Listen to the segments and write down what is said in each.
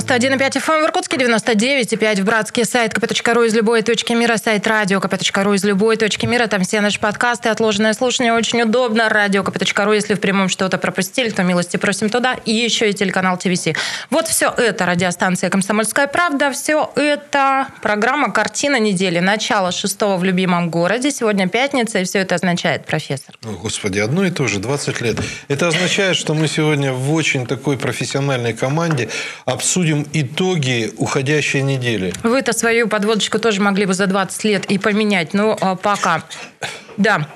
91,5 FM эм в Иркутске, 99,5 в Братске, сайт kp.ru из любой точки мира, сайт радио kp.ru из любой точки мира, там все наши подкасты, отложенное слушание очень удобно, радио kp.ru, если в прямом что-то пропустили, то милости просим туда, и еще и телеканал ТВС. Вот все это. Радиостанция «Комсомольская правда», все это программа «Картина недели», начало шестого в любимом городе, сегодня пятница, и все это означает, профессор. О, Господи, одно и то же, 20 лет. Это означает, что мы сегодня в очень такой профессиональной команде, обсудим итоги уходящей недели. Вы-то свою подводочку тоже могли бы за 20 лет и поменять, но а, пока. Да.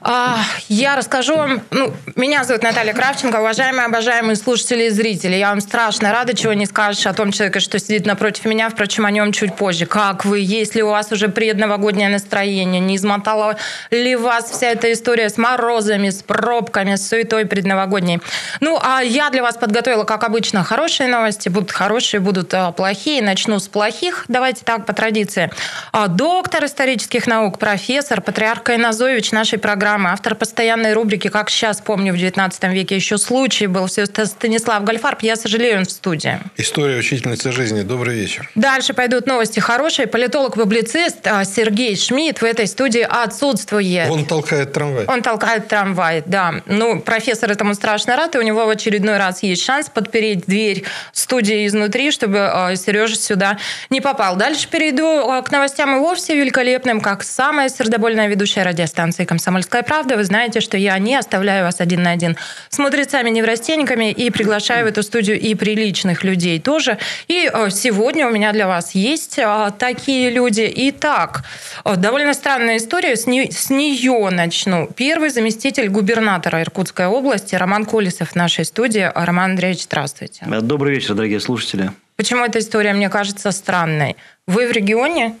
А, я расскажу вам. Ну, меня зовут Наталья Кравченко, уважаемые, обожаемые слушатели и зрители. Я вам страшно рада, чего не скажешь о том человеке, что сидит напротив меня, впрочем, о нем чуть позже. Как вы? Есть ли у вас уже предновогоднее настроение? Не измотала ли вас вся эта история с морозами, с пробками, с суетой предновогодней? Ну, а я для вас подготовила, как обычно, хорошие новости. Будут хорошие, будут а, плохие. Начну с плохих. Давайте так, по традиции. А, доктор исторических наук, профессор, патриарх Кайназой Зоевич нашей программы, автор постоянной рубрики «Как сейчас помню, в 19 веке еще случай был». Все Станислав Гольфарб, я сожалею, он в студии. История учительницы жизни. Добрый вечер. Дальше пойдут новости хорошие. Политолог-публицист а, Сергей Шмидт в этой студии отсутствует. Он толкает трамвай. Он толкает трамвай, да. Ну, профессор этому страшно рад, и у него в очередной раз есть шанс подпереть дверь студии изнутри, чтобы а, Сережа сюда не попал. Дальше перейду а, к новостям и вовсе великолепным, как самая сердобольная ведущая радиостанция станции «Комсомольская правда». Вы знаете, что я не оставляю вас один на один с мудрецами-неврастенниками и приглашаю в эту студию и приличных людей тоже. И э, сегодня у меня для вас есть э, такие люди. Итак, э, довольно странная история. С, не, с нее начну. Первый заместитель губернатора Иркутской области Роман Колесов в нашей студии. Роман Андреевич, здравствуйте. Добрый вечер, дорогие слушатели. Почему эта история мне кажется странной? Вы в регионе?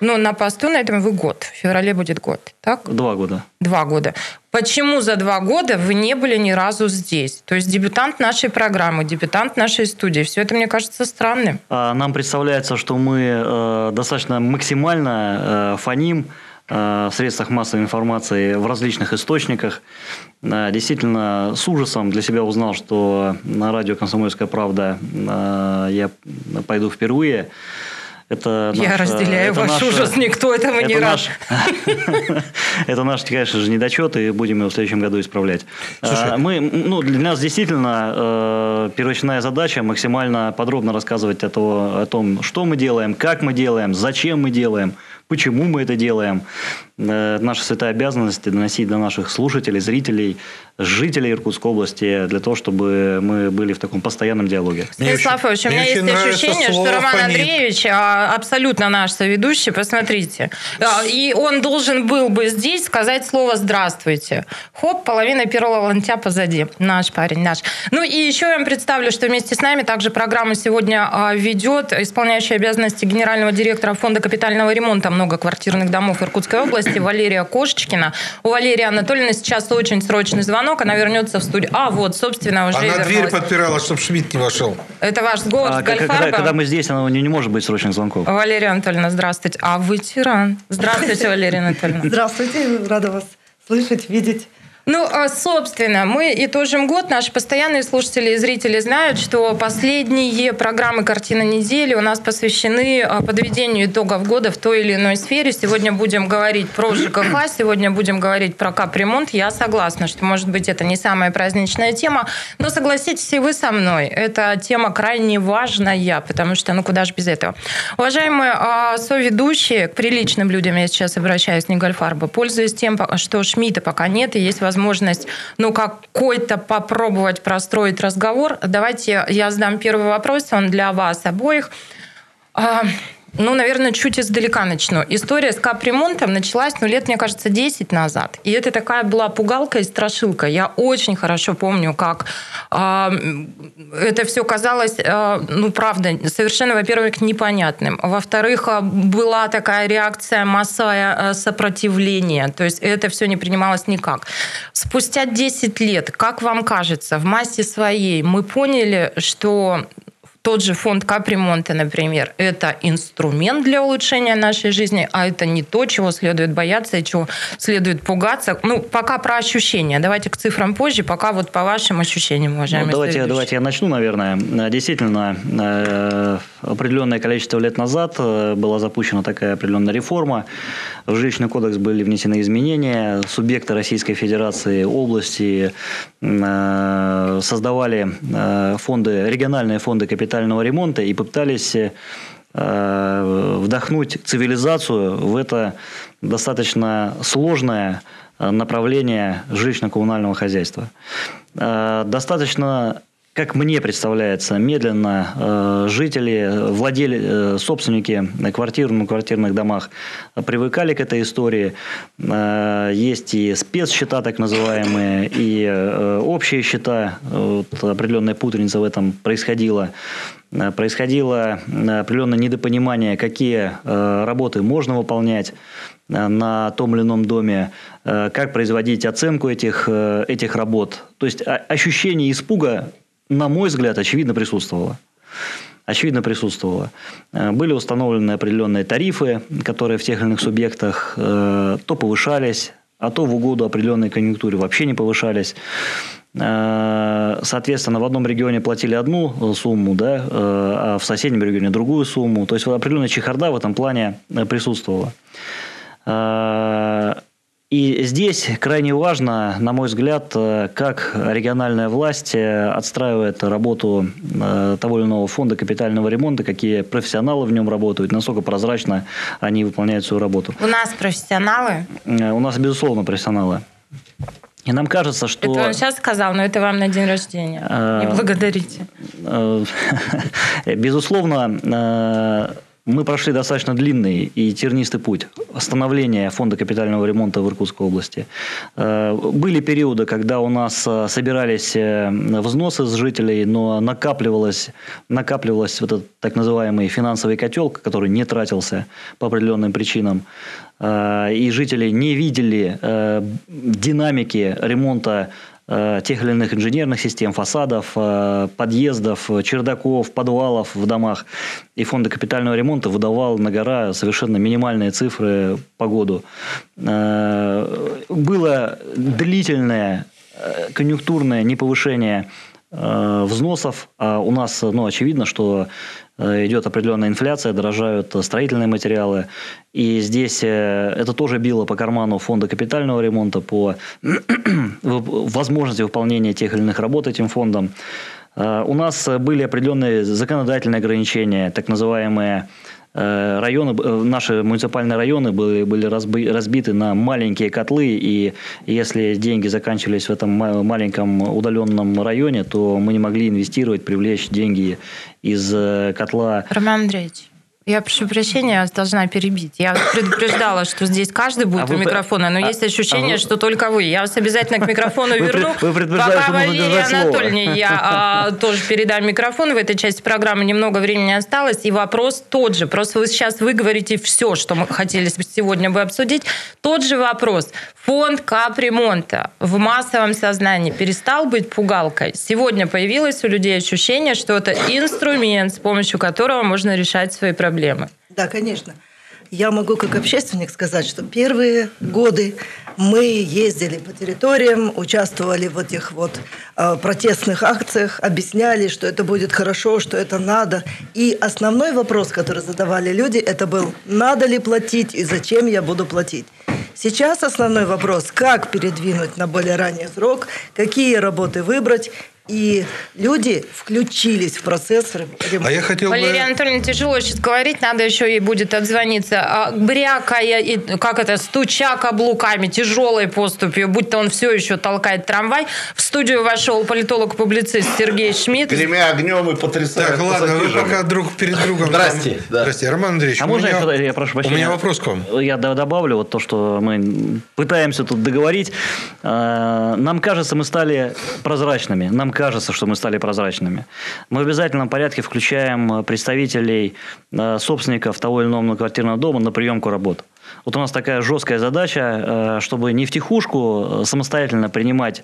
Ну, на посту на этом вы год. В феврале будет год, так? Два года. Два года. Почему за два года вы не были ни разу здесь? То есть дебютант нашей программы, дебютант нашей студии. Все это мне кажется странным. А, нам представляется, что мы э, достаточно максимально э, фоним э, в средствах массовой информации в различных источниках. Действительно, с ужасом для себя узнал, что на радио «Комсомольская правда» я пойду впервые. Это Я наш, разделяю это ваш наш, ужас, никто этого это не наш, рад. Это наш, конечно же, недочет, и будем его в следующем году исправлять. Слушай, а, Мы, ну, для нас действительно э, первоочная задача максимально подробно рассказывать о том, что мы делаем, как мы делаем, зачем мы делаем, почему мы это делаем. Э, наша святая обязанность доносить до наших слушателей, зрителей, жителей Иркутской области для того, чтобы мы были в таком постоянном диалоге. Станислав Ильич, у меня есть ощущение, что Роман фонит. Андреевич а, абсолютно наш соведущий, посмотрите. И он должен был бы здесь сказать слово «здравствуйте». Хоп, половина первого лантя позади. Наш парень, наш. Ну и еще я вам представлю, что вместе с нами также программу сегодня а, ведет исполняющий обязанности генерального директора Фонда капитального ремонта многоквартирных домов Иркутской области Валерия Кошечкина. У Валерии Анатольевны сейчас очень срочный звонок, она вернется в студию. А, вот, собственно, уже Она вернулась. дверь подпирала, чтобы Шмидт не вошел. Это ваш голос а, когда, когда мы здесь, она не, не может быть срочных звонков. Валерия Анатольевна, здравствуйте. А вы тиран. Здравствуйте, Валерия Анатольевна. Здравствуйте, рада вас слышать, видеть. Ну, а, собственно, мы итожим год. Наши постоянные слушатели и зрители знают, что последние программы «Картина недели» у нас посвящены а, подведению итогов года в той или иной сфере. Сегодня будем говорить про ЖКХ, сегодня будем говорить про капремонт. Я согласна, что, может быть, это не самая праздничная тема, но согласитесь и вы со мной, эта тема крайне важная, потому что, ну, куда же без этого. Уважаемые а, соведущие, к приличным людям я сейчас обращаюсь, не Гольфарба, пользуясь тем, что Шмидта пока нет, и есть возможность возможность, ну, какой-то попробовать простроить разговор. Давайте я задам первый вопрос, он для вас обоих. А, ну, наверное, чуть издалека начну. История с капремонтом началась, ну, лет, мне кажется, 10 назад. И это такая была пугалка и страшилка. Я очень хорошо помню, как э, это все казалось, э, ну, правда, совершенно, во-первых, непонятным. Во-вторых, была такая реакция массовое сопротивление. То есть это все не принималось никак. Спустя 10 лет, как вам кажется, в массе своей мы поняли, что тот же фонд капремонта, например, это инструмент для улучшения нашей жизни, а это не то, чего следует бояться и чего следует пугаться. Ну, пока про ощущения. Давайте к цифрам позже, пока вот по вашим ощущениям, уважаемые ну, давайте, давайте я начну, наверное. Действительно, э, определенное количество лет назад э, была запущена такая определенная реформа. В жилищный кодекс были внесены изменения. Субъекты Российской Федерации, области э, создавали фонды, региональные фонды капитала капитального ремонта и попытались э, вдохнуть цивилизацию в это достаточно сложное э, направление жилищно-коммунального хозяйства. Э, достаточно как мне представляется, медленно э, жители, владели, э, собственники квартир на квартирных домах привыкали к этой истории. Э, есть и спецсчета, так называемые, и э, общие счета. Вот, определенная путаница в этом происходила. Э, происходило э, определенное недопонимание, какие э, работы можно выполнять на том или ином доме, как производить оценку этих, этих работ. То есть ощущение испуга на мой взгляд, очевидно присутствовало. Очевидно присутствовало. Э, были установлены определенные тарифы, которые в тех или иных субъектах э, то повышались, а то в угоду определенной конъюнктуре вообще не повышались. Э, соответственно, в одном регионе платили одну сумму, да, а в соседнем регионе другую сумму. То есть определенная чехарда в этом плане присутствовала. И здесь крайне важно, на мой взгляд, э, как региональная власть э, отстраивает работу э, того или иного фонда капитального ремонта, какие профессионалы в нем работают, насколько прозрачно они выполняют свою работу. У нас профессионалы? У нас, безусловно, профессионалы. И нам кажется, что... Это он сейчас сказал, но это вам на день рождения. Не благодарите. Безусловно, мы прошли достаточно длинный и тернистый путь становления фонда капитального ремонта в Иркутской области. Э, были периоды, когда у нас э, собирались э, взносы с жителей, но накапливалось, накапливалось вот этот так называемый финансовый котел, который не тратился по определенным причинам. И жители не видели динамики ремонта тех или иных инженерных систем, фасадов, э, подъездов, чердаков, подвалов в домах. И фонды капитального ремонта выдавал на гора совершенно минимальные цифры по году. Э, было длительное конъюнктурное неповышение взносов. А у нас, ну, очевидно, что Э, идет определенная инфляция, дорожают строительные материалы. И здесь э, это тоже било по карману фонда капитального ремонта, по возможности выполнения тех или иных работ этим фондом. Э, у нас были определенные законодательные ограничения, так называемые Э, районы, э, наши муниципальные районы были, были разбиты на маленькие котлы, и если деньги заканчивались в этом маленьком удаленном районе, то мы не могли инвестировать, привлечь деньги из э, котла. Роман Андреевич, я прошу прощения, я должна перебить. Я предупреждала, что здесь каждый будет а у микрофона, но а, есть ощущение, а вы... что только вы. Я вас обязательно к микрофону верну. Вы, вы Пока Валерии Анатольевне я а, тоже передам микрофон. В этой части программы немного времени осталось. И вопрос тот же. Просто вы сейчас вы говорите все, что мы хотели сегодня бы обсудить. Тот же вопрос. Фонд капремонта в массовом сознании перестал быть пугалкой. Сегодня появилось у людей ощущение, что это инструмент, с помощью которого можно решать свои проблемы проблемы. Да, конечно. Я могу как общественник сказать, что первые годы мы ездили по территориям, участвовали в этих вот э, протестных акциях, объясняли, что это будет хорошо, что это надо. И основной вопрос, который задавали люди, это был, надо ли платить и зачем я буду платить. Сейчас основной вопрос, как передвинуть на более ранний срок, какие работы выбрать и люди включились в процесс ремонта. А я хотел Валерия бы... Анатольевна, тяжело сейчас говорить, надо еще ей будет отзвониться. А, брякая, и, как это, стуча каблуками, тяжелой поступью, будь то он все еще толкает трамвай. В студию вошел политолог-публицист Сергей Шмидт. Гремя огнем и потрясая Так, ладно, вы пока друг перед другом... Здрасте. Да. Здрасте, Роман Андреевич. А можно меня... я, я прошу прощения? У меня вопрос к вам. Я добавлю вот то, что мы пытаемся тут договорить. А, нам кажется, мы стали прозрачными. Нам кажется, что мы стали прозрачными. Мы в обязательном порядке включаем представителей э, собственников того или иного квартирного дома на приемку работ. Вот у нас такая жесткая задача, чтобы не втихушку самостоятельно принимать,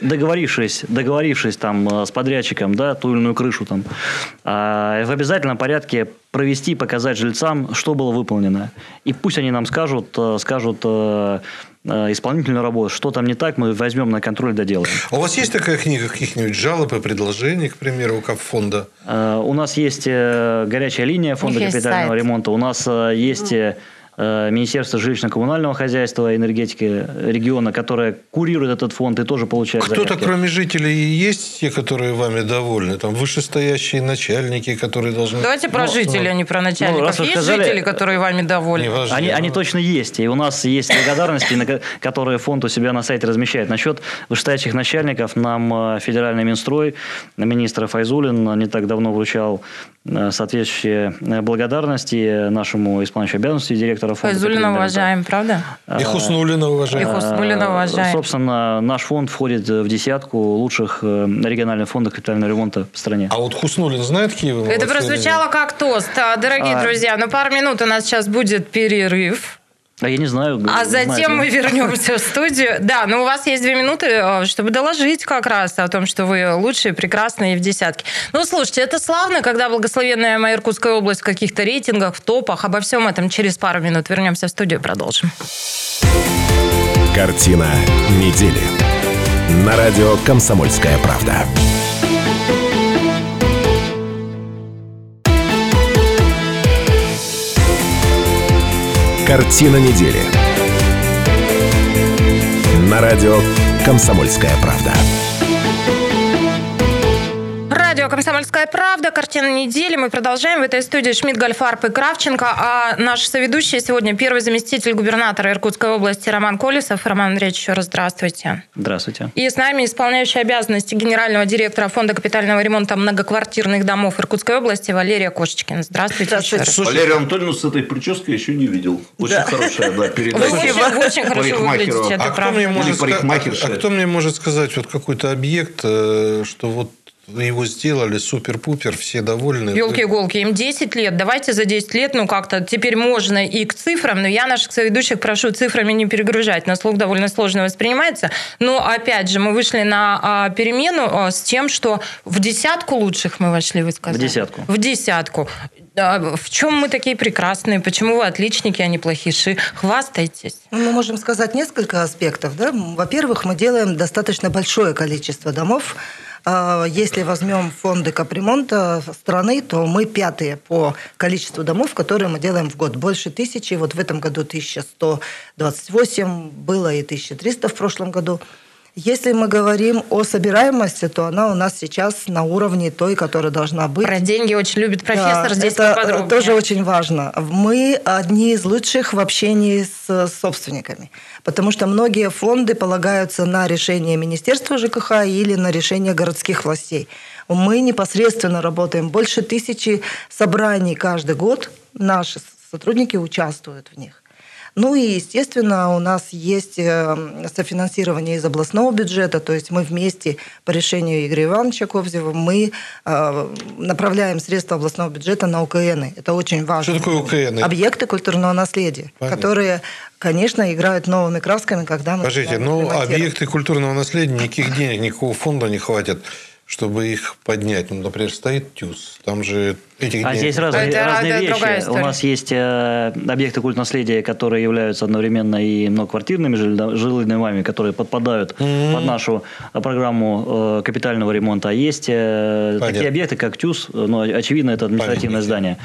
договорившись, договорившись там с подрядчиком, да, ту или иную крышу там, а в обязательном порядке провести, показать жильцам, что было выполнено. И пусть они нам скажут, скажут Э, исполнительную работу, что там не так, мы возьмем на контроль, доделаем. А у вас есть такая книга каких-нибудь жалоб и предложений, к примеру, как фонда? Э, у нас есть э, горячая линия фонда капитального ремонта, у нас есть Э, Министерство жилищно-коммунального хозяйства и энергетики региона, которое курирует этот фонд и тоже получает Кто-то, кроме жителей, есть те, которые вами довольны? Там вышестоящие начальники, которые должны... Давайте про ну, жителей, ну, а не про начальников. Ну, есть сказали, жители, которые вами довольны? Важно, они, они точно есть. И у нас есть благодарности, которые фонд у себя на сайте размещает. Насчет вышестоящих начальников нам э, федеральный Минстрой, министр Файзулин не так давно вручал Э, соответствующие э, благодарности нашему исполняющему обязанности директора фонда. Файзулина уважаем, правда? И Хуснулина уважаем. И Хуснулина уважаем. Собственно, наш фонд входит в десятку лучших э, региональных фондов капитального ремонта в стране. А вот Хуснулин знает Киев? Это прозвучало как тост, дорогие а... друзья. Но пару минут у нас сейчас будет перерыв. А я не знаю. А затем мы вернемся в студию. Да, но у вас есть две минуты, э, чтобы доложить как раз о том, что вы лучшие, прекрасные в десятке. Ну, слушайте, это славно, когда благословенная моя Иркутская область в каких-то рейтингах, в топах. Обо всем этом через пару минут вернемся в студию, продолжим. Картина недели. На радио «Комсомольская правда». Картина недели. На радио «Комсомольская правда». «Комсомольская правда». Картина недели. Мы продолжаем. В этой студии Шмидт, Гольфарб и Кравченко. А наш соведущий сегодня первый заместитель губернатора Иркутской области Роман Колесов. Роман Андреевич, еще раз здравствуйте. Здравствуйте. И с нами исполняющий обязанности генерального директора Фонда капитального ремонта многоквартирных домов Иркутской области Валерия Кошечкин. Здравствуйте. Здравствуйте. Слушай, Валерия Антоновна с этой прической еще не видел. Очень да. хорошая да, передача. Вы очень, очень хорошо выглядите, это а правда. Кто мне может, а, а кто мне может сказать вот какой-то объект, э, что вот его сделали супер-пупер, все довольны. Елки-иголки, им 10 лет. Давайте за 10 лет, ну как-то теперь можно и к цифрам, но я наших соведущих прошу цифрами не перегружать. На слух довольно сложно воспринимается. Но опять же, мы вышли на а, перемену а, с тем, что в десятку лучших мы вошли, вы сказали. В десятку. В десятку. В чем мы такие прекрасные? Почему вы отличники, а не плохиши? Хвастайтесь. Ну, мы можем сказать несколько аспектов. Да? Во-первых, мы делаем достаточно большое количество домов, если возьмем фонды капремонта страны, то мы пятые по количеству домов, которые мы делаем в год. Больше тысячи. Вот в этом году 1128 было и 1300 в прошлом году. Если мы говорим о собираемости, то она у нас сейчас на уровне той, которая должна быть. Про деньги очень любит профессор, да, здесь это поподробнее. тоже очень важно. Мы одни из лучших в общении с собственниками, потому что многие фонды полагаются на решение Министерства ЖКХ или на решение городских властей. Мы непосредственно работаем. Больше тысячи собраний каждый год. Наши сотрудники участвуют в них. Ну и, естественно, у нас есть э, софинансирование из областного бюджета, то есть мы вместе по решению Игоря Ивановича Ковзева мы э, направляем средства областного бюджета на УКН. Это очень важно. Что такое УКН? Объекты культурного наследия, Понятно. которые конечно, играют новыми красками, когда мы... Скажите, ну, объекты культурного наследия, никаких денег, никакого фонда не хватит чтобы их поднять. Ну, например, стоит ТЮЗ, там же этих А здесь разные, это, разные это вещи. У нас есть э, объекты культурного наследия, которые являются одновременно и многоквартирными жилыми домами, которые подпадают mm-hmm. под нашу э, программу э, капитального ремонта. А есть э, такие объекты, как ТЮЗ, но, очевидно, это административное Памятники. здание.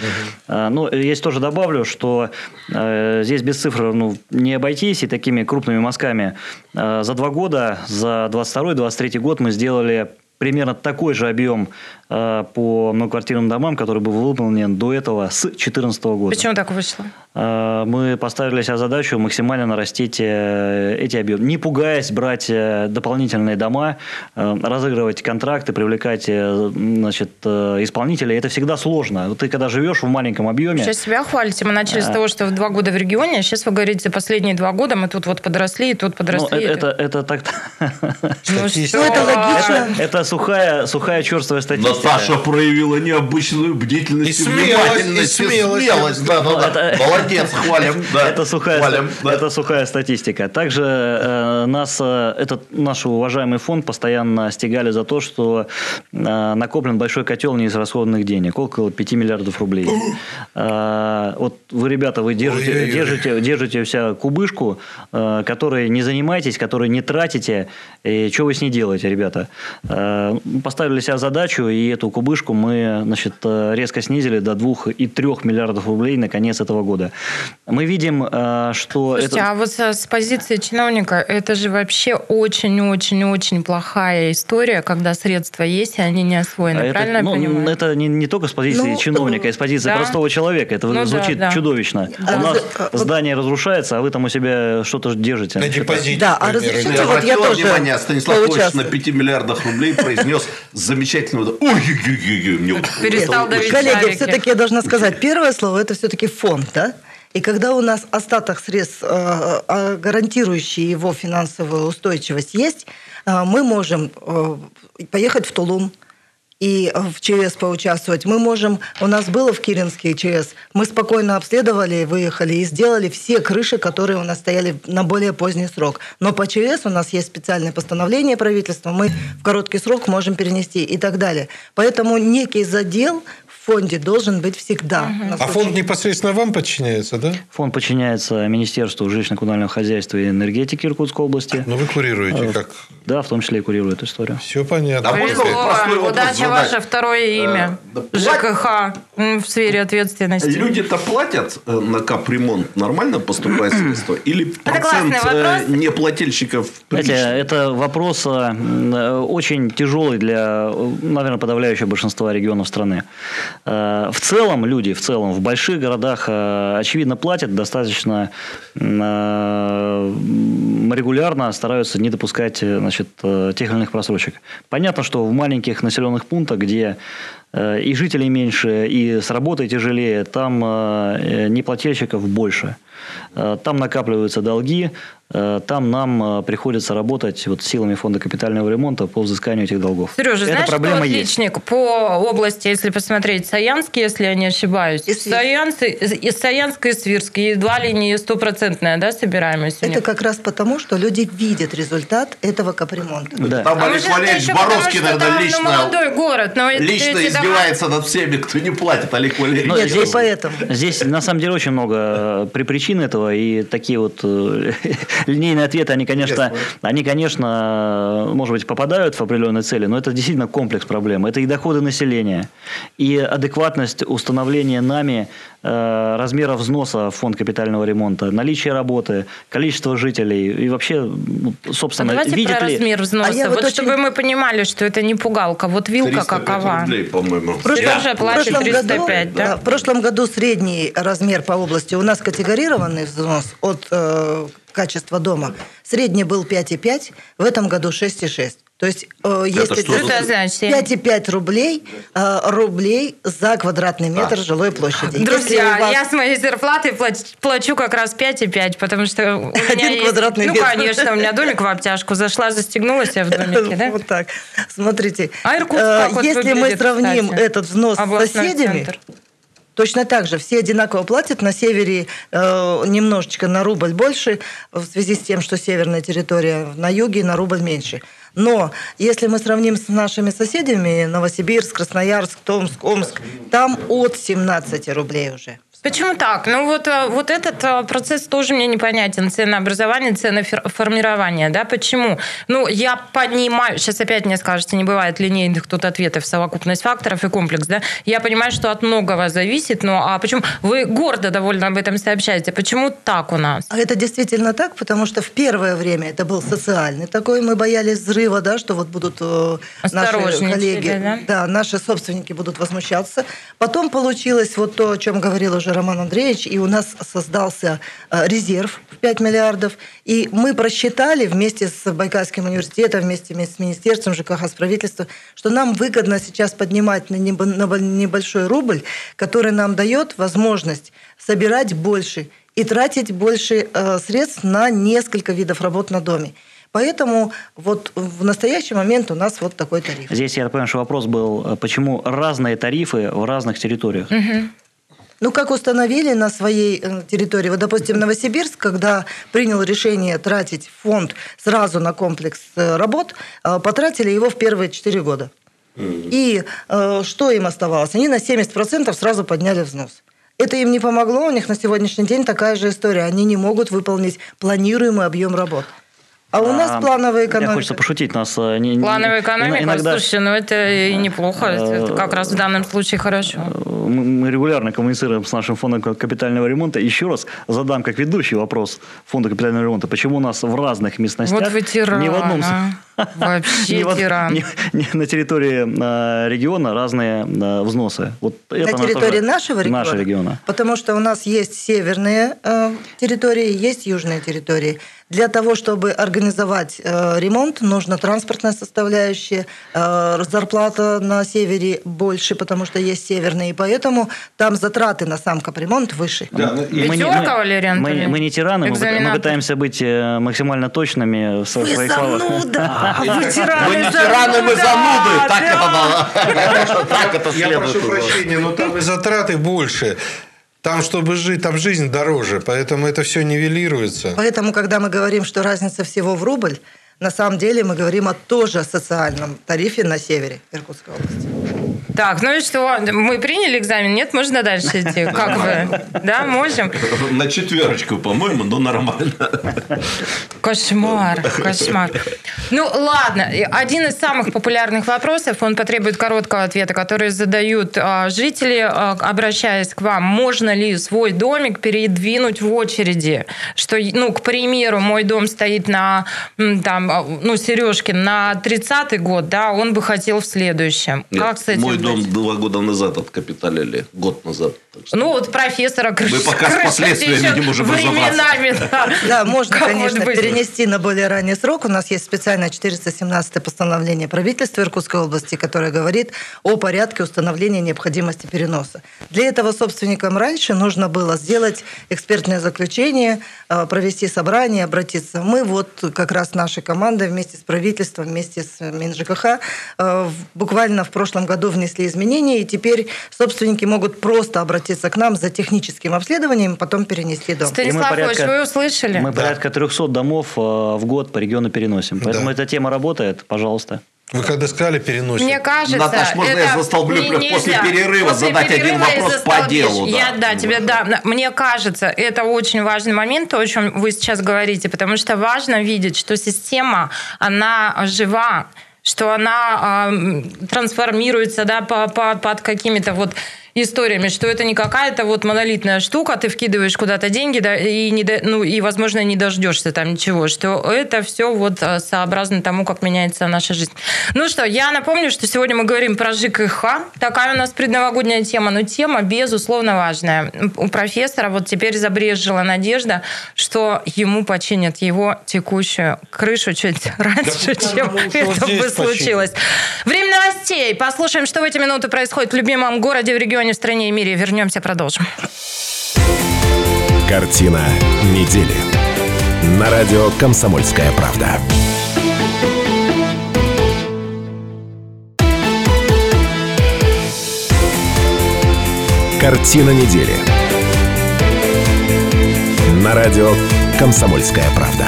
Mm-hmm. Но есть тоже добавлю, что э, здесь без цифр ну, не обойтись, и такими крупными мазками. Э, за два года, за 22-23 год мы сделали примерно такой же объем по многоквартирным домам, который был выполнен до этого с 2014 года. Почему так вышло? Э, мы поставили себе задачу максимально нарастить э, эти объемы, не пугаясь брать э, дополнительные дома, э, разыгрывать контракты, привлекать э, значит, э, исполнителей. Это всегда сложно. Ты когда живешь в маленьком объеме... Сейчас себя хвалите. Мы начали с того, что в два года в регионе, а сейчас вы говорите, за последние два года мы тут вот подросли, и тут подросли. Ну, это, это, это так... Ну, что это логично. Это это сухая, сухая черствая статистика. Наташа проявила необычную бдительность И смелость, и смелость. смелость, да, да, да. Молодец, хвалим. да. Это сухая, Хвалим, да. это сухая статистика. Также э, нас, э, этот наш уважаемый фонд постоянно стегали за то, что э, накоплен большой котел неизрасходованных денег, около 5 миллиардов рублей. Э, вот вы, ребята, вы держите, Ой-ой-ой. держите, держите у себя кубышку, э, которой не занимаетесь, которой не тратите. И что вы с ней делаете, ребята? Э, поставили себе задачу, и эту кубышку мы значит, э, резко снизили до 2,3 миллиардов рублей на конец этого года. Мы видим, э, что Слушайте, это... а вот с, позиции чиновника это же вообще очень-очень-очень плохая история, когда средства есть, и они не освоены. это, Правильно ну, я понимаю? это не, не только с позиции Ну, чиновника, а с позиции да. простого человека. Это Ну да, звучит да. чудовищно. А У нас вот, а, вот- здание разрушается, а вы там у себя что-то держите. На депозите, Да, а разрешите Я вот я тоже внимание, Станислав Ильич на поучаствую. 5 миллиардах рублей произнес замечательно. Вот, Ой-ой-ой-ой, мне Перестал давить. Коллеги, все-таки я должна сказать, первое слово это все-таки фонд, да? И когда у нас остаток средств, гарантирующий его финансовую устойчивость, есть, мы можем поехать в Тулум и э, в ЧС поучаствовать. Мы можем, у нас было в Киринске ЧС, мы спокойно обследовали, выехали и сделали все крыши, которые у нас стояли на более поздний срок. Но по ЧС у нас есть специальное постановление правительства, мы в короткий срок можем перенести и так далее. Поэтому некий задел в фонде должен быть всегда. на А фонд непосредственно вам подчиняется, да? Фонд подчиняется Министерству жилищно-коммунального хозяйства и энергетики Иркутской области. Ну, вы курируете как? Да, в том числе и курирует эту историю. Все понятно. А можно простой вопрос Удача задать? ваше второе имя. да ЖКХ в сфере ответственности. Люди-то платят э, на капремонт, нормально поступает средства? Или процент э, неплательщиков Знаете, это вопрос э, э, очень тяжелый для, э, наверное, подавляющего большинства регионов страны. Э, В целом люди, в целом, в больших городах, э, очевидно, платят достаточно э, регулярно, стараются не допускать значит, тех или иных просрочек. Понятно, что в маленьких населенных пунктах, где и жителей меньше, и с работой тяжелее, там неплательщиков больше. Э, Там накапливаются долги, э, там нам э, приходится работать вот силами фонда капитального ремонта по взысканию этих долгов. Сережа, Эта знаешь, проблема есть. отличник по области, если посмотреть, Саянский, если я не ошибаюсь. И. Саянцы, и Саянск и Свирск, едва ли не стопроцентная да, собираемость Это как раз потому, что люди видят результат этого капремонта. Да. Там А может, это Валерьевич потому, Боровский, что наверное, там, ну, лично, молодой город, но лично эти дома- издевается над всеми, кто не платит. Олег Валерьевич. Ну, Нет, здесь- поэтому. Здесь на самом деле очень много при причин этого, и такие вот э, линейные ответы, они, конечно, они, конечно, может быть, попадают в определенные цели, но это действительно комплекс проблем. Это и доходы населения, и адекватность установления нами э, размера взноса в фонд капитального ремонта, наличие работы, количество жителей и вообще, ну, А собственно, давайте видят про ли... размер взноса. А вот вот очень- чтобы мы понимали, что это не пугалка. Вот вилка 305 какова? рублей, по-моему. В прошлом- Сережа в платит прошлом 305, году, да? В прошлом году средний размер по области у нас категорированный взнос от э, качества дома. Средний был 5,5, в этом году 6,6. То есть, э, если что Что это значит? 5,5 рублей, э, рублей за квадратный метр жилой площади. Друзья, вас- я с моей зарплаты плач- плачу как раз 5,5, потому что у меня Один есть... квадратный Ну, метр. конечно, у меня домик в обтяжку. Зашла, застегнулась я в домике, да? Вот так. Смотрите. А Иркутск э, вот Если мы сравним кстати? этот взнос с соседями, центр. Точно так же. Все одинаково платят. На севере э, немножечко на рубль больше, в связи с тем, что северная территория на юге на рубль меньше. Но если мы сравним с нашими соседями, Новосибирск, Красноярск, Томск, Омск, там от 17 рублей уже. Почему так? Ну вот, э, вот этот э, процесс тоже мне непонятен. Ценообразование, ценоформирование. Да? Почему? Ну, я понимаю, сейчас опять мне скажете, не бывает линейных тут ответов, совокупность факторов и комплекс. Да? Я понимаю, что от многого зависит, но а почему? Вы гордо довольно об этом сообщаете. Почему так у нас? А это действительно так, потому что в первое время это был социальный такой, мы боялись взрыва, да, что вот будут э, наши коллеги, да? да, наши собственники будут возмущаться. Потом получилось вот то, о чем говорил уже Роман Андреевич, и у нас создался э, резерв в 5 миллиардов, и мы просчитали вместе с Байкальским университетом, вместе с Министерством ЖКХ, с правительством, что нам выгодно сейчас поднимать на небо- на небольшой рубль, который нам дает возможность собирать больше и тратить больше э, средств на несколько видов работ на доме. Поэтому вот в настоящий момент у нас вот такой тариф. Здесь я понимаю, что вопрос был, э, почему разные тарифы в разных территориях? Угу. Ну, как установили на своей э, территории, вот, допустим, Новосибирск, когда принял решение тратить фонд сразу на комплекс э, работ, потратили его в первые четыре года. И э, что им оставалось? Они на 70% сразу подняли взнос. Это им не помогло, у них на сегодняшний день такая же история. Они не могут выполнить планируемый объем работ. А у нас а, плановая экономика. Мне хочется пошутить. Нас, э, не, плановая экономика? Иногда... Слушайте, ну это и неплохо. Это как раз в данном случае хорошо. Э, мы регулярно коммуницируем с нашим фондом капитального ремонта. Еще раз задам как ведущий вопрос фонда капитального ремонта. Почему у нас в разных местностях... Вот вы тиран, ни в одном... а? Вообще не тиран. Не, не, на территории э, региона разные э, взносы. Вот это на территории нашего региона? Нашего региона. Потому что у нас есть северные э, территории, есть южные территории. Для того, чтобы организовать э, ремонт, нужна транспортная составляющая, э, зарплата на севере больше, потому что есть северные, и поэтому там затраты на сам капремонт выше. Да, ну, мы, не, мы, мы, мы не тираны, мы, мы пытаемся быть э, максимально точными в своих Вы зануда! Вы тираны, мы зануды! Так это Я прошу прощения, но там и затраты больше. Там, чтобы жить, там жизнь дороже, поэтому это все нивелируется. Поэтому, когда мы говорим, что разница всего в рубль, на самом деле мы говорим о тоже социальном тарифе на севере Иркутской области. Так, ну и что? Мы приняли экзамен? Нет, можно дальше идти? Как вы? Да, можем? На четверочку, по-моему, но нормально. Кошмар, кошмар. Ну, ладно. Один из самых популярных вопросов, он потребует короткого ответа, который задают а, жители, а, обращаясь к вам. Можно ли свой домик передвинуть в очереди? Что, ну, к примеру, мой дом стоит на, там, ну, Сережкин на 30-й год, да, он бы хотел в следующем. Нет, как с этим мой дом два года назад откапиталили, год назад. Ну, вот профессора Крыш... Мы пока с последствиями не можем временами, да. да, можно, конечно, перенести на более ранний срок. У нас есть специальное 417 постановление правительства Иркутской области, которое говорит о порядке установления необходимости переноса. Для этого собственникам раньше нужно было сделать экспертное заключение, э, провести собрание, обратиться. Мы вот как раз нашей командой вместе с правительством, вместе с МинЖКХ э, буквально в прошлом году внесли изменения, и теперь собственники могут просто обратиться к нам за техническим обследованием, потом перенести дом. Станислав порядка, вы услышали? Мы да. порядка 300 домов э, в год по региону переносим. Поэтому да. эта тема работает, пожалуйста. Вы когда сказали переносим? Мне кажется, Наташ, можно это я застолблю не, после перерыва после задать перерыва один вопрос по делу? Да. Я, да, тебе, да. Мне кажется, это очень важный момент, то, о чем вы сейчас говорите, потому что важно видеть, что система, она жива, что она э, трансформируется да, по, по, под какими-то вот историями, что это не какая-то вот монолитная штука, ты вкидываешь куда-то деньги, да, и, не, ну, и, возможно, не дождешься там ничего, что это все вот а, сообразно тому, как меняется наша жизнь. Ну что, я напомню, что сегодня мы говорим про ЖКХ. Такая у нас предновогодняя тема, но тема, безусловно, важная. У профессора вот теперь забрежила надежда, что ему починят его текущую крышу чуть раньше, чем это бы случилось. Время новостей. Послушаем, что в эти минуты происходит в любимом городе, в регионе регионе, в стране и мире. Вернемся, продолжим. Картина недели. На радио «Комсомольская правда». Картина недели. На радио «Комсомольская правда».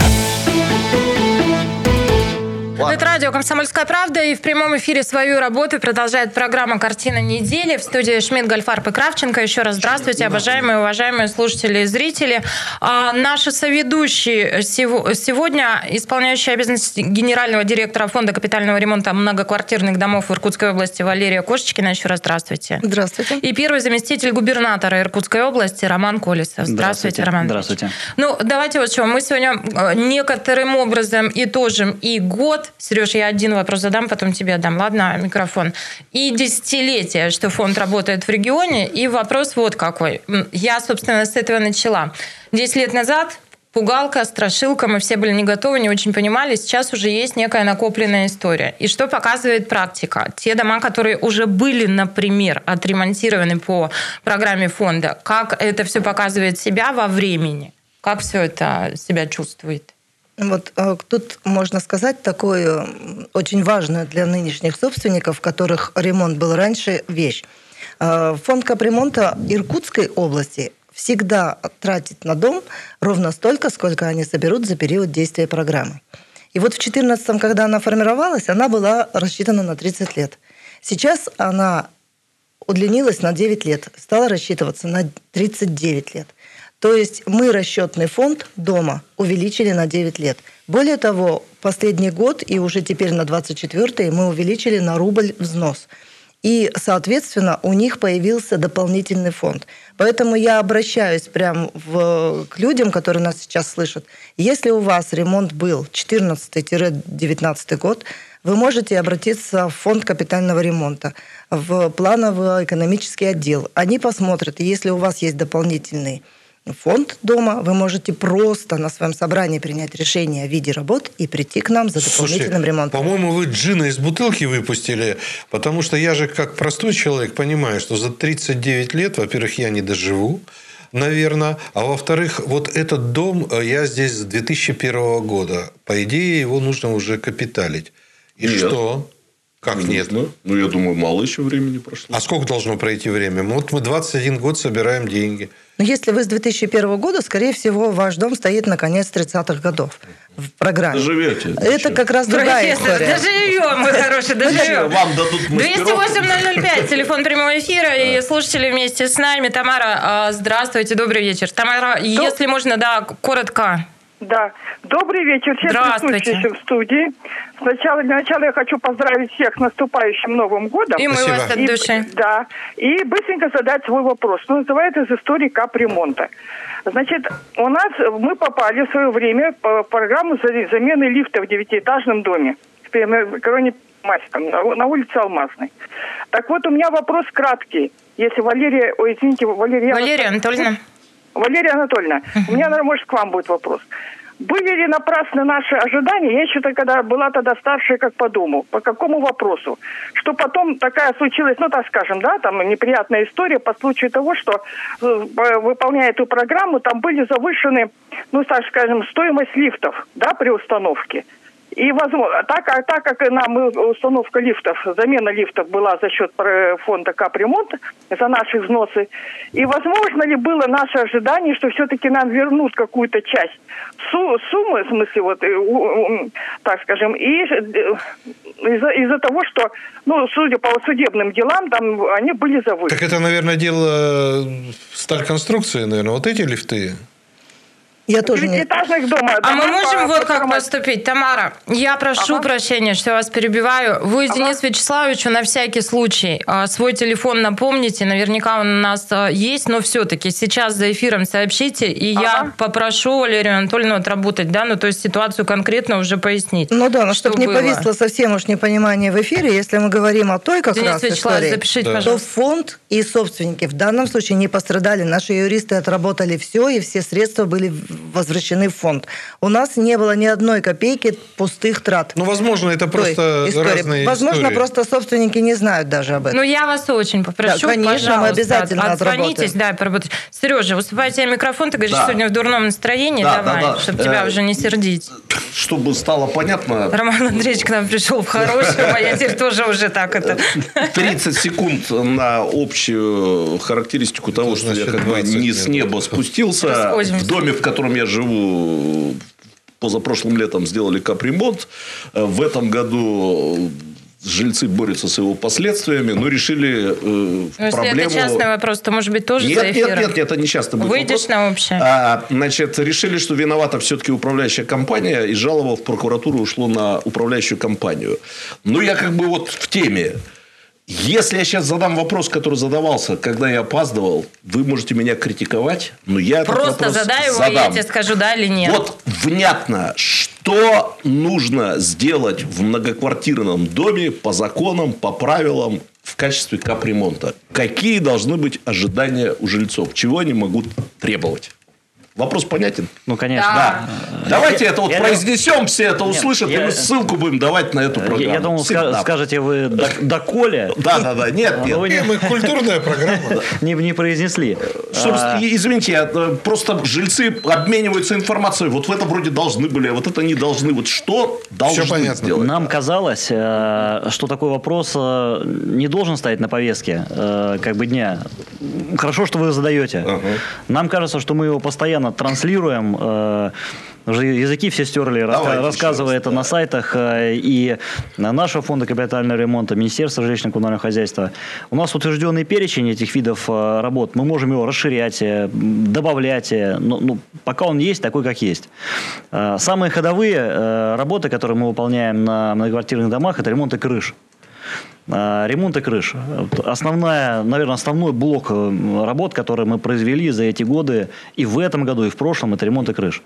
Радио «Комсомольская правда» и в прямом эфире свою работу продолжает программа «Картина недели» в студии Шмидт, Гольфарб и Кравченко. Еще раз здравствуйте, обожаемые, уважаемые слушатели и зрители. А, наши соведущие сегодня исполняющий обязанности генерального директора Фонда капитального ремонта многоквартирных домов в Иркутской области Валерия Кошечкина. Еще раз здравствуйте. Здравствуйте. И первый заместитель губернатора Иркутской области Роман Колесов. Здравствуйте, здравствуйте Роман. Здравствуйте. Ну, давайте вот что. Мы сегодня э, некоторым образом итожим и год, Сереж, я один вопрос задам, потом тебе дам. Ладно, микрофон. И десятилетие, что фонд работает в регионе. И вопрос вот какой. Я, собственно, с этого начала. Десять лет назад пугалка, страшилка, мы все были не готовы, не очень понимали. Сейчас уже есть некая накопленная история. И что показывает практика? Те дома, которые уже были, например, отремонтированы по программе фонда, как это все показывает себя во времени? Как все это себя чувствует? Вот э, тут можно сказать такое очень важное для нынешних собственников, которых ремонт был раньше, вещь. Э, фонд капремонта Иркутской области всегда тратит на дом ровно столько, сколько они соберут за период действия программы. И вот в 2014, когда она формировалась, она была рассчитана на 30 лет. Сейчас она удлинилась на 9 лет, стала рассчитываться на 39 лет. То есть мы расчетный фонд дома увеличили на 9 лет. Более того, последний год и уже теперь на 24 мы увеличили на рубль взнос. И, соответственно, у них появился дополнительный фонд. Поэтому я обращаюсь прямо в, к людям, которые нас сейчас слышат. Если у вас ремонт был 14-19 год, вы можете обратиться в фонд капитального ремонта, в плановый экономический отдел. Они посмотрят, если у вас есть дополнительный фонд дома, вы можете просто на своем собрании принять решение о виде работ и прийти к нам за дополнительным Слушайте, ремонтом. По-моему, вы джина из бутылки выпустили, потому что я же как простой человек понимаю, что за 39 лет, во-первых, я не доживу, наверное. А во-вторых, вот этот дом, э, я здесь с 2001 года. По идее, его нужно уже капиталить. И Нет. что? Как нет? Ну, ну, я думаю, мало еще времени прошло. А сколько должно пройти время? Вот мы 21 год собираем деньги. Но если вы с 2001 года, скорее всего, ваш дом стоит на конец 30-х годов в программе. Доживете. Это как раз другая Профессор, история. доживем, мой хороший, доживем. Вам дадут мастеров. 208-005, телефон прямого эфира, и слушатели вместе с нами. Тамара, а, здравствуйте, добрый вечер. Тамара, если можно, да, коротко. Да. Добрый вечер всем присутствующим в студии. Сначала, для начала я хочу поздравить всех с наступающим Новым годом. И мы Спасибо. вас от И- души. Да. И быстренько задать свой вопрос. Ну, называется из истории капремонта. Значит, у нас мы попали в свое время по программу за- замены лифта в девятиэтажном доме в Масиком, на на улице Алмазной. Так вот, у меня вопрос краткий. Если Валерия, ой, извините, Валерия... Валерия Анатольевна. Валерия Анатольевна, у меня, наверное, может, к вам будет вопрос. Были ли напрасны наши ожидания? Я еще тогда была тогда старшая как по. По какому вопросу? Что потом такая случилась, ну, так скажем, да, там неприятная история по случаю того, что, э, выполняя эту программу, там были завышены, ну, так скажем, стоимость лифтов, да, при установке. И возможно, так, а так как нам э, установка лифтов, замена лифтов была за счет фонда капремонт, за наши взносы, и возможно ли было наше ожидание, что все-таки нам вернут какую-то часть су- суммы, в смысле, вот, э, так скажем, и э, из-за из-за того, что, ну, судя по судебным делам, там они были завышены. Так это, наверное, дело стальконструкции, наверное, вот эти лифты. Я тоже не... Девятиэтажных дома. А мы дома можем по- вот по как поступить? Тамара, я прошу Ага. прощения, что я вас перебиваю. Вы Денис Вячеславовичу на всякий случай а, свой телефон напомните. Наверняка он у нас а, есть, но все-таки сейчас за эфиром сообщите, и я Ага. попрошу Валерию Анатольевну отработать, да, ну то есть ситуацию конкретно уже пояснить. Ну да, но что чтобы не было. повисло совсем уж непонимание в эфире, если мы говорим о той как Денис раз Вячеславович, истории, запишите, Да. то фонд и собственники в данном случае не пострадали. Наши юристы отработали все, и все средства были возвращены в фонд. У нас не было ни одной копейки пустых трат. Ну, возможно, это просто истории. разные Возможно, истории. просто собственники не знают даже об этом. Ну, я вас очень попрошу, Да, конечно, мы пожалуйста, обязательно отзвонитесь, да, поработать. Сережа, уступай тебе микрофон, ты говоришь, Да. сегодня в дурном настроении, Да, давай, да, да. чтобы тебя Э, уже не сердить. Чтобы стало понятно, Роман Андреевич к нам пришел в хорошем, а я теперь тоже уже так это... 30 секунд на общую характеристику того, что я как бы 20 не с неба спустился. В доме, в котором я живу, позапрошлым летом сделали капремонт. Э, В этом году жильцы борются с его последствиями, но решили э, если проблему... это частный вопрос, то, может быть, тоже Нет, за нет, эфиром? нет, нет, это не часто будет Выйдешь вопрос. на общее? А, значит, решили, что виновата все-таки управляющая компания, и жалоба в прокуратуру ушло на управляющую компанию. Ну, я как бы вот в теме. Если я сейчас задам вопрос, который задавался, когда я опаздывал, вы можете меня критиковать, но я Просто задай его, и я задам. тебе скажу, да или нет. Вот внятно, что нужно сделать в многоквартирном доме по законам, по правилам в качестве капремонта? Какие должны быть ожидания у жильцов? Чего они могут требовать? Вопрос понятен? Ну, конечно. Да. Давайте это вот я- произнесем, все это Нет, услышат, и я- мы ссылку будем давать на эту программу. Я, я думал, ска- скажете вы до, доколе, Да, да, да. Нет, но нет. вы Не, не, мы культурная программа. не, не произнесли. А, и- извините, я, э, просто жильцы обмениваются информацией. Вот в это вроде должны были, а вот это не должны. Вот что должны понятно. сделать? Нам казалось, э, что такой вопрос э, не должен стоять на повестке э, как бы дня. Хорошо, что вы задаете. Ага. Нам кажется, что мы его постоянно транслируем. э, уже языки все стерли, Давайте рассказывая это на сайтах э, и на нашего фонда капитального ремонта, Министерства жилищно-коммунального хозяйства. У нас утвержденный перечень этих видов э, работ. Мы можем его расширять, добавлять. Но, ну, пока он есть, такой, как есть. Самые ходовые работы, которые мы выполняем на многоквартирных домах, это ремонты крыш. А, Ремонты крыш. Вот Основная, наверное, основной блок э, работ, которые мы произвели за эти годы и в этом году, и в прошлом, это ремонты крыш.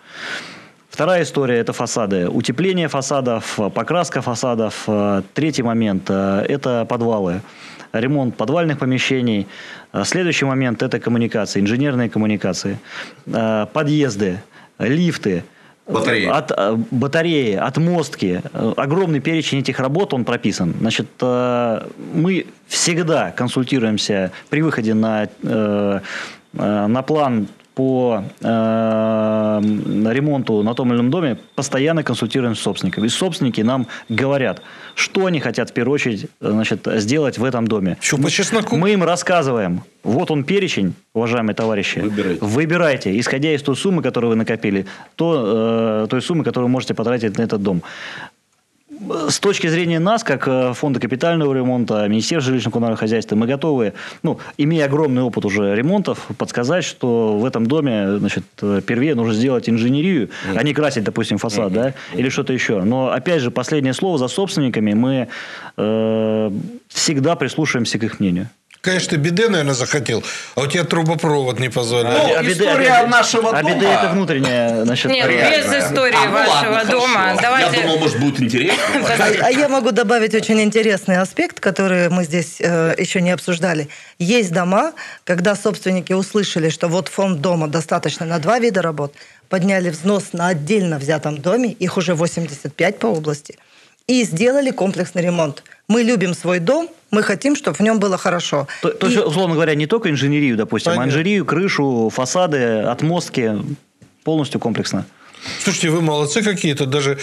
Вторая история – это фасады. Утепление фасадов, покраска фасадов. Э, Третий момент э, – это подвалы. Ремонт подвальных помещений. Э, Следующий момент – это коммуникации, инженерные коммуникации. Э, Подъезды, лифты. Батареи. От э, батареи, отмостки. Э, Огромный перечень этих работ, он прописан. Значит, э, мы всегда консультируемся при выходе на, на план по э, ремонту на том или ином доме, постоянно консультируемся с собственниками. И собственники нам говорят, что они хотят в первую очередь значит, сделать в этом доме. Что, по чесноку? Мы им рассказываем, вот он перечень, уважаемые товарищи. Выбирайте. Выбирайте, исходя из той суммы, которую вы накопили, то, э, той суммы, которую вы можете потратить на этот дом. С точки зрения нас, как э, фонда капитального ремонта, Министерства жилищно-коммунального хозяйства, мы готовы, ну, имея огромный опыт уже ремонтов, подсказать, что в этом доме, значит, э, первее нужно сделать инженерию, а не красить, допустим, фасад, да, или что-то еще. Но, опять же, последнее слово за собственниками, мы э, всегда прислушиваемся к их мнению. Конечно, биде, наверное, захотел, а у тебя трубопровод не позволяет. Ну, А история а биде- нашего а биде дома- это внутренняя, значит, Нет, Реально. без истории А, ну вашего ладно, дома. хорошо. Давайте... Я думал, может, будет интересно. А, а я могу добавить очень интересный аспект, который мы здесь э, еще не обсуждали. Есть дома, когда собственники услышали, что вот фонд дома достаточно на два вида работ, подняли взнос на отдельно взятом доме, их уже 85 по области, и сделали комплексный ремонт. Мы любим свой дом, мы хотим, чтобы в нем было хорошо. То, то И- есть, условно говоря, не только инженерию, допустим, Понятно. а инженерию, крышу, фасады, отмостки, полностью комплексно. Слушайте, вы молодцы какие-то, даже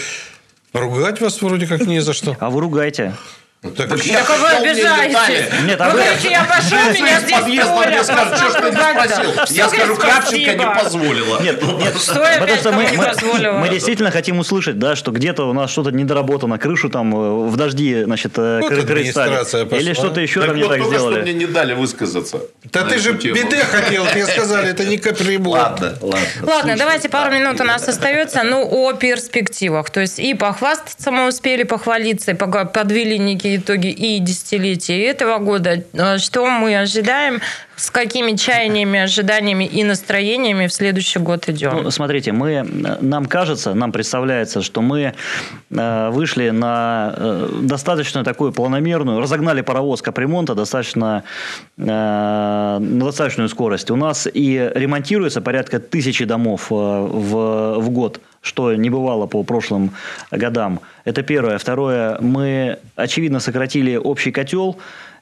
ругать вас вроде как не за что. А вы ругайте. Так, Так а вы обижаетесь. Нет, а вы вы- говорите, я пошел, меня здесь Подъезд Толя скажет, что ж ты спросил? Я скажу, Кравченко не позволила. Нет, нет, Что я потому что мы, не мы- мы действительно хотим услышать, да, что где-то у нас что-то недоработано, крышу там э, в дожди, значит, э, Вот крыть стали. Или что-то еще Так там не вот так только что мне сделали. не дали высказаться. Да ты же биде хотел, тебе сказали, это не капремонт. Ладно, ладно. Ладно, давайте пару минут у нас остается. Ну, о перспективах. То есть и похвастаться мы успели, похвалиться, подвели некие итоги и десятилетия этого года. Э, Что мы ожидаем, с какими чаяниями, ожиданиями и настроениями в следующий год идем? Ну, смотрите, мы, э, нам кажется, нам представляется, что мы э, вышли на э, достаточно такую планомерную, разогнали паровоз капремонта достаточно, э, на достаточную скорость. У нас и ремонтируется порядка тысячи домов э, в, в год что не бывало по прошлым годам. Это первое. Второе, мы, очевидно, сократили общий котел.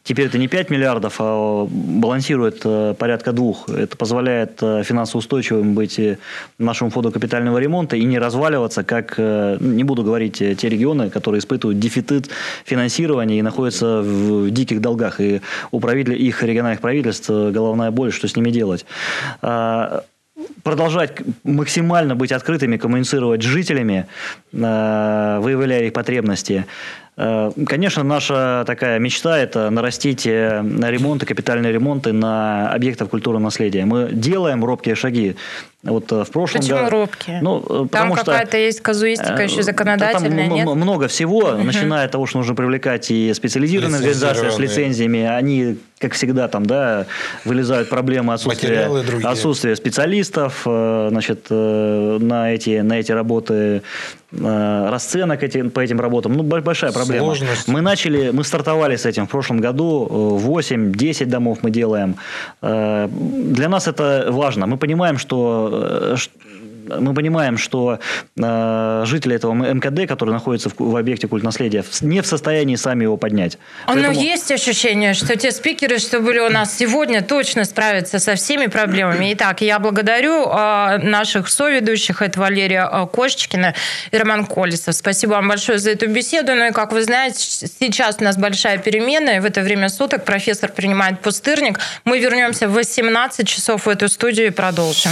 Теперь это не 5 миллиардов, а балансирует э, порядка двух. Это позволяет э, финансово устойчивым быть э, нашему фонду капитального ремонта и не разваливаться, как, не буду говорить, те регионы, которые испытывают дефицит финансирования и находятся в диких долгах. И у правитель- их региональных правительств головная боль, что с ними делать. Продолжать максимально быть открытыми, коммуницировать с жителями, э, выявляя их потребности. Э, Конечно, наша такая мечта – это нарастить э, ремонты, капитальные ремонты на объектах культурного наследия. Мы делаем робкие шаги. Вот в прошлом Почему году- робкие? Ну, Там потому что, какая-то есть казуистика еще законодательная, там нет? много всего, начиная от того, что нужно привлекать и специализированные организации с лицензиями. Они, как всегда, там, да, вылезают проблемы отсутствия, отсутствия специалистов, э, значит, э, на эти, на эти работы, э, расценок эти, по этим работам. Ну, бо- большая проблема. Сложность. Мы начали, мы стартовали с этим в прошлом году. э, 8-10 домов мы делаем. Для нас это важно. Мы понимаем, что мы понимаем, что э, жители этого МКД, которые находятся в, в объекте культ наследия, не в состоянии сами его поднять. Ну, Поэтому... Но есть ощущение, что те спикеры, что были у нас сегодня, точно справятся со всеми проблемами. Итак, я благодарю э, наших соведущих. Это Валерия э, Кошечкина и Роман Колесов. Спасибо вам большое за эту беседу. Ну и, как вы знаете, сейчас у нас большая перемена, и в это время суток профессор принимает пустырник. Мы вернемся в 18 часов в эту студию и продолжим.